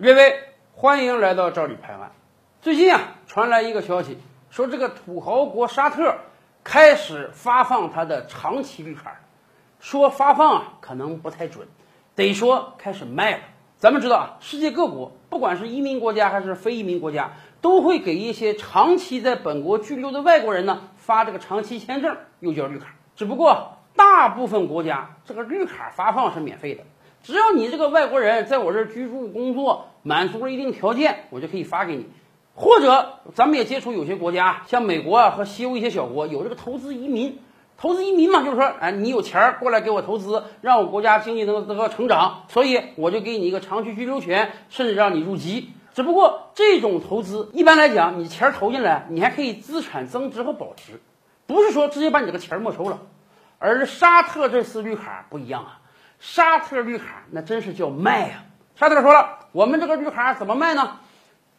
列位，欢迎来到赵李拍案。最近啊，传来一个消息，说这个土豪国沙特开始发放它的长期绿卡，说发放啊可能不太准，得说开始卖了。咱们知道啊，世界各国不管是移民国家还是非移民国家，都会给一些长期在本国居留的外国人呢发这个长期签证，又叫绿卡。只不过大部分国家这个绿卡发放是免费的，只要你这个外国人在我这儿居住工作，满足了一定条件，我就可以发给你。或者咱们也接触有些国家，像美国啊和西欧一些小国，有这个投资移民。投资移民嘛，就是说，哎，你有钱儿过来给我投资，让我国家经济能得到成长，所以我就给你一个长期居留权，甚至让你入籍。只不过这种投资一般来讲，你钱儿投进来，你还可以资产增值和保值，不是说直接把你这个钱没收了。而沙特这次绿卡不一样啊，沙特绿卡那真是叫卖呀、沙特说了，我们这个绿卡怎么卖呢？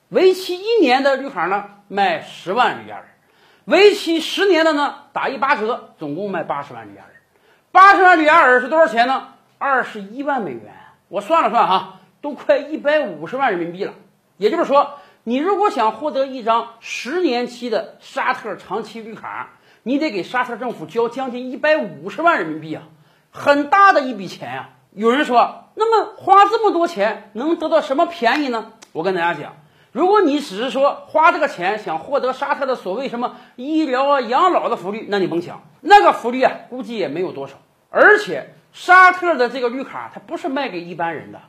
为期一年的绿卡呢，卖十万里亚尔；为期十年的呢，打一八折，总共卖八十万里亚尔。八十万里亚尔是多少钱呢？二十一万美元。我算了算哈，都快一百五十万人民币了。也就是说，你如果想获得一张十年期的沙特长期绿卡，你得给沙特政府交将近一百五十万人民币啊，很大的一笔钱呀、有人说，那么花这么多钱能得到什么便宜呢？我跟大家讲。如果你只是说花这个钱想获得沙特的所谓什么医疗啊、养老的福利，那你甭想，那个福利啊，估计也没有多少。而且沙特的这个绿卡，它不是卖给一般人的。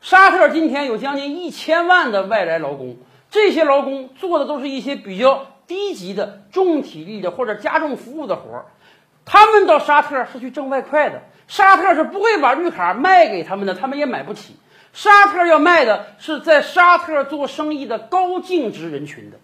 沙特今天有将近一千万的外来劳工，这些劳工做的都是一些比较低级的重体力的或者家政服务的活儿，他们到沙特是去挣外快的，沙特是不会把绿卡卖给他们的，他们也买不起。沙特要卖的是在沙特做生意的高净值人群的。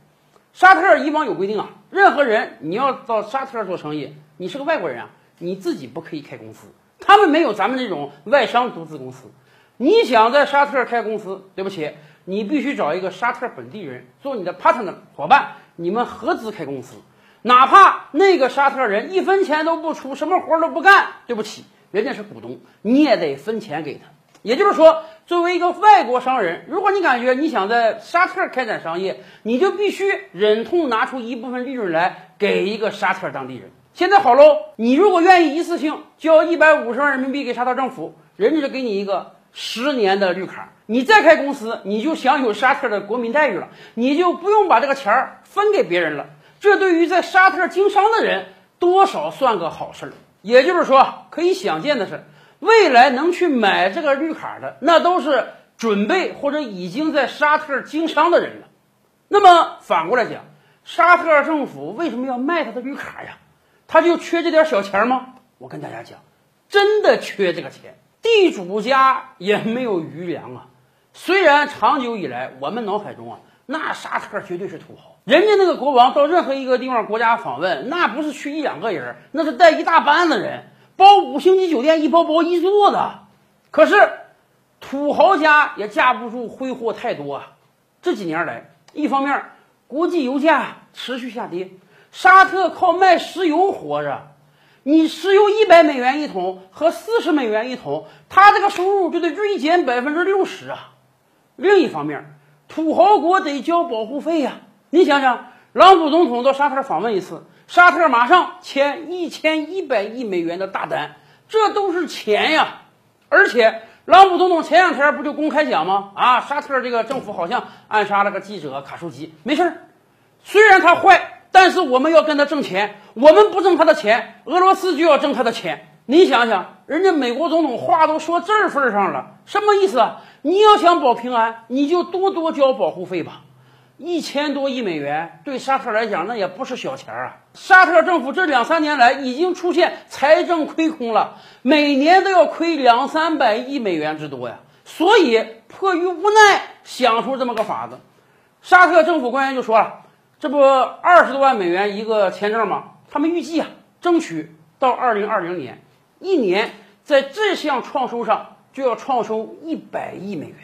沙特以往有规定啊，任何人你要到沙特做生意，你是个外国人啊，你自己不可以开公司。他们没有咱们这种外商独资公司。你想在沙特开公司，对不起，你必须找一个沙特本地人做你的 partner 伙伴，你们合资开公司。哪怕那个沙特人一分钱都不出，什么活都不干，对不起，人家是股东，你也得分钱给他。也就是说，作为一个外国商人，如果你感觉你想在沙特开展商业，你就必须忍痛拿出一部分利润来给一个沙特当地人。现在好喽，你如果愿意一次性交一百五十万人民币给沙特政府，人家就给你一个十年的绿卡。你再开公司，你就享有沙特的国民待遇了，你就不用把这个钱儿分给别人了。这对于在沙特经商的人，多少算个好事儿。也就是说，可以想见的是。未来能去买这个绿卡的，那都是准备或者已经在沙特经商的人了。那么反过来讲，沙特政府为什么要卖他的绿卡呀？他就缺这点小钱吗？我跟大家讲，真的缺这个钱。地主家也没有余粮啊。虽然长久以来我们脑海中啊，那沙特绝对是土豪，人家那个国王到任何一个地方国家访问，那不是去一两个人，那是带一大班的人。包五星级酒店一包包一座的，可是土豪家也架不住挥霍太多啊。这几年来，一方面国际油价持续下跌，沙特靠卖石油活着，你石油一百美元一桶和四十美元一桶，他这个收入就得锐减百分之六十啊。另一方面，土豪国得交保护费呀、你想想，朗普总统到沙特访问一次。沙特马上签一千一百亿美元的大单，这都是钱呀！而且，朗普总统前两天不就公开讲吗？啊，沙特这个政府好像暗杀了个记者卡舒吉，没事儿。虽然他坏，但是我们要跟他挣钱，我们不挣他的钱，俄罗斯就要挣他的钱。你想想，人家美国总统话都说这份上了，什么意思啊？你要想保平安，你就多多交保护费吧。一千多亿美元对沙特来讲，那也不是小钱啊！沙特政府这两三年来已经出现财政亏空了，每年都要亏两三百亿美元之多呀。所以迫于无奈，想出这么个法子。沙特政府官员就说了：“这不二十多万美元一个签证吗？他们预计啊，争取到二零二零年，一年在这项创收上就要创收一百亿美元。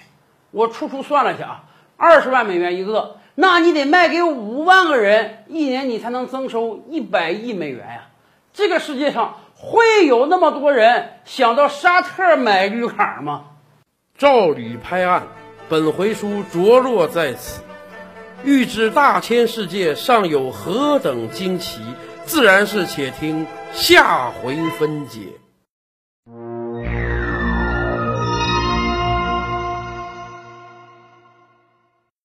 我粗粗算了一下啊，二十万美元一个。”那你得卖给五万个人，一年你才能增收一百亿美元呀！这个世界上会有那么多人想到沙特买绿卡吗？照理拍案，本回书着落在此。欲知大千世界尚有何等惊奇，自然是且听下回分解。